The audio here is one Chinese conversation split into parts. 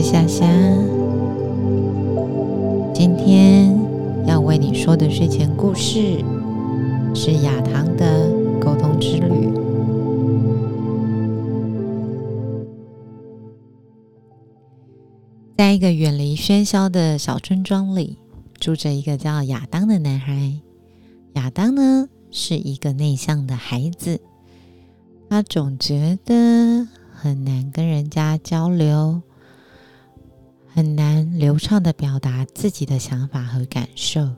是夏夏。今天要为你说的睡前故事是亚当的沟通之旅。在一个远离喧嚣的小村庄里，住着一个叫亚当的男孩。亚当呢，是一个内向的孩子，他总觉得很难跟人家交流。很难流畅的表达自己的想法和感受，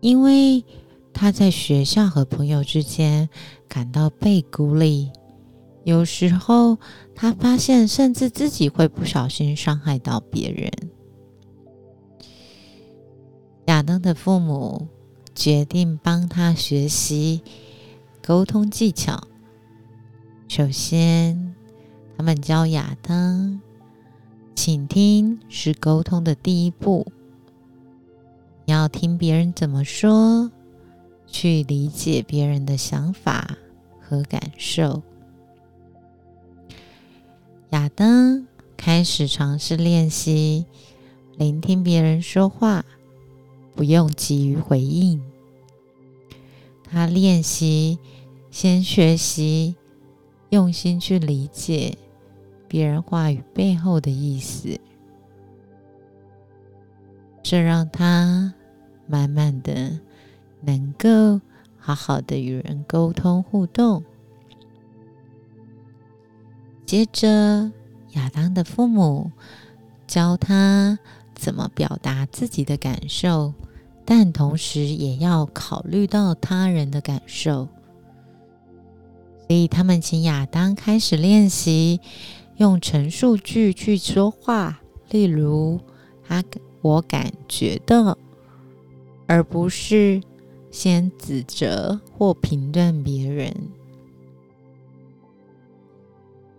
因为他在学校和朋友之间感到被孤立。有时候，他发现甚至自己会不小心伤害到别人。亚当的父母决定帮他学习沟通技巧。首先，他们教亚当。倾听是沟通的第一步，要听别人怎么说，去理解别人的想法和感受。亚当开始尝试练习聆听别人说话，不用急于回应。他练习先学习，用心去理解。别人话语背后的意思，这让他慢慢的能够好好的与人沟通互动。接着，亚当的父母教他怎么表达自己的感受，但同时也要考虑到他人的感受，所以他们请亚当开始练习。用陈述句去说话，例如“他我感觉的”，而不是先指责或评断别人。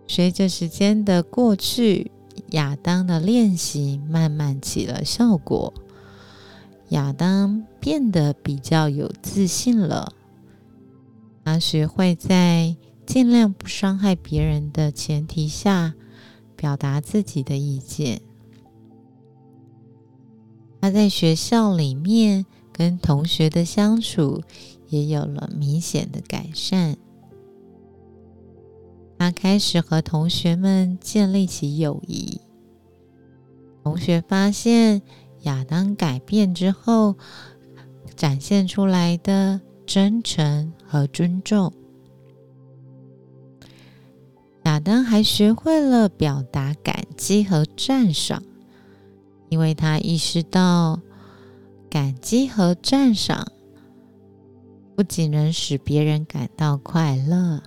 随着时间的过去，亚当的练习慢慢起了效果，亚当变得比较有自信了。他学会在。尽量不伤害别人的前提下，表达自己的意见。他在学校里面跟同学的相处也有了明显的改善。他开始和同学们建立起友谊。同学发现亚当改变之后，展现出来的真诚和尊重。亚当还学会了表达感激和赞赏，因为他意识到感激和赞赏不仅能使别人感到快乐，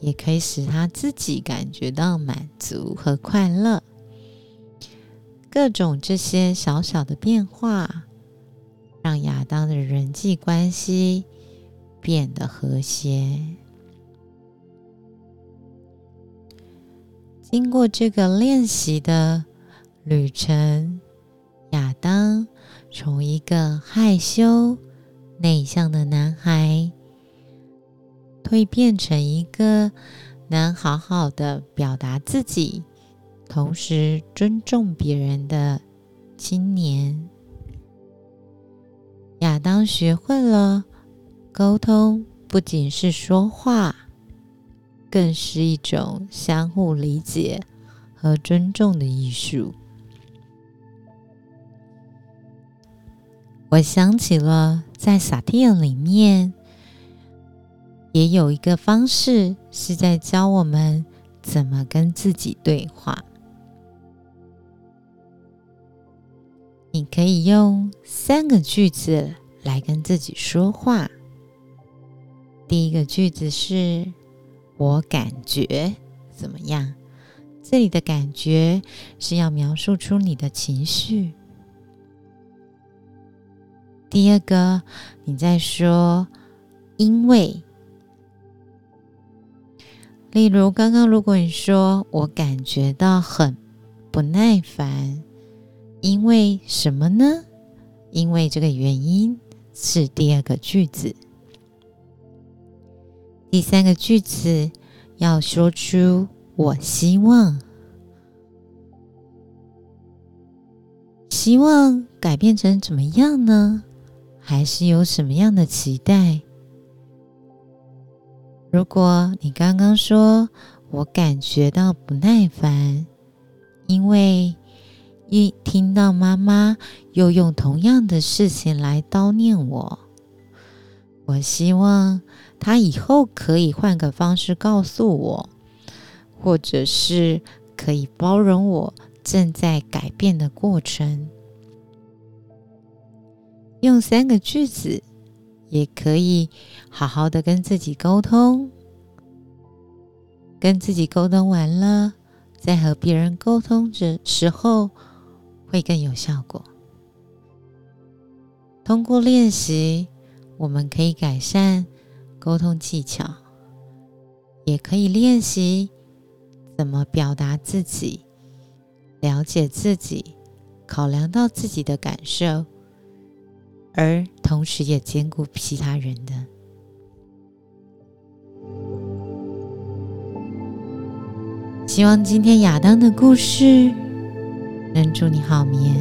也可以使他自己感觉到满足和快乐。各种这些小小的变化，让亚当的人际关系变得和谐。经过这个练习的旅程，亚当从一个害羞内向的男孩，蜕变成一个能好好的表达自己，同时尊重别人的青年。亚当学会了沟通，不仅是说话。更是一种相互理解和尊重的艺术。我想起了在萨提尔里面，也有一个方式是在教我们怎么跟自己对话。你可以用三个句子来跟自己说话。第一个句子是。我感觉怎么样？这里的感觉是要描述出你的情绪。第二个，你在说因为，例如刚刚，如果你说我感觉到很不耐烦，因为什么呢？因为这个原因是第二个句子。第三个句子要说出“我希望”，希望改变成怎么样呢？还是有什么样的期待？如果你刚刚说我感觉到不耐烦，因为一听到妈妈又用同样的事情来叨念我，我希望他以后可以换个方式告诉我，或者是可以包容我正在改变的过程。用三个句子也可以好好的跟自己沟通，跟自己沟通完了，在和别人沟通的时候会更有效果。通过练习，我们可以改善沟通技巧，也可以练习怎么表达自己，了解自己，考量到自己的感受。而同时也兼顾其他人的。希望今天亚当的故事能祝你好眠，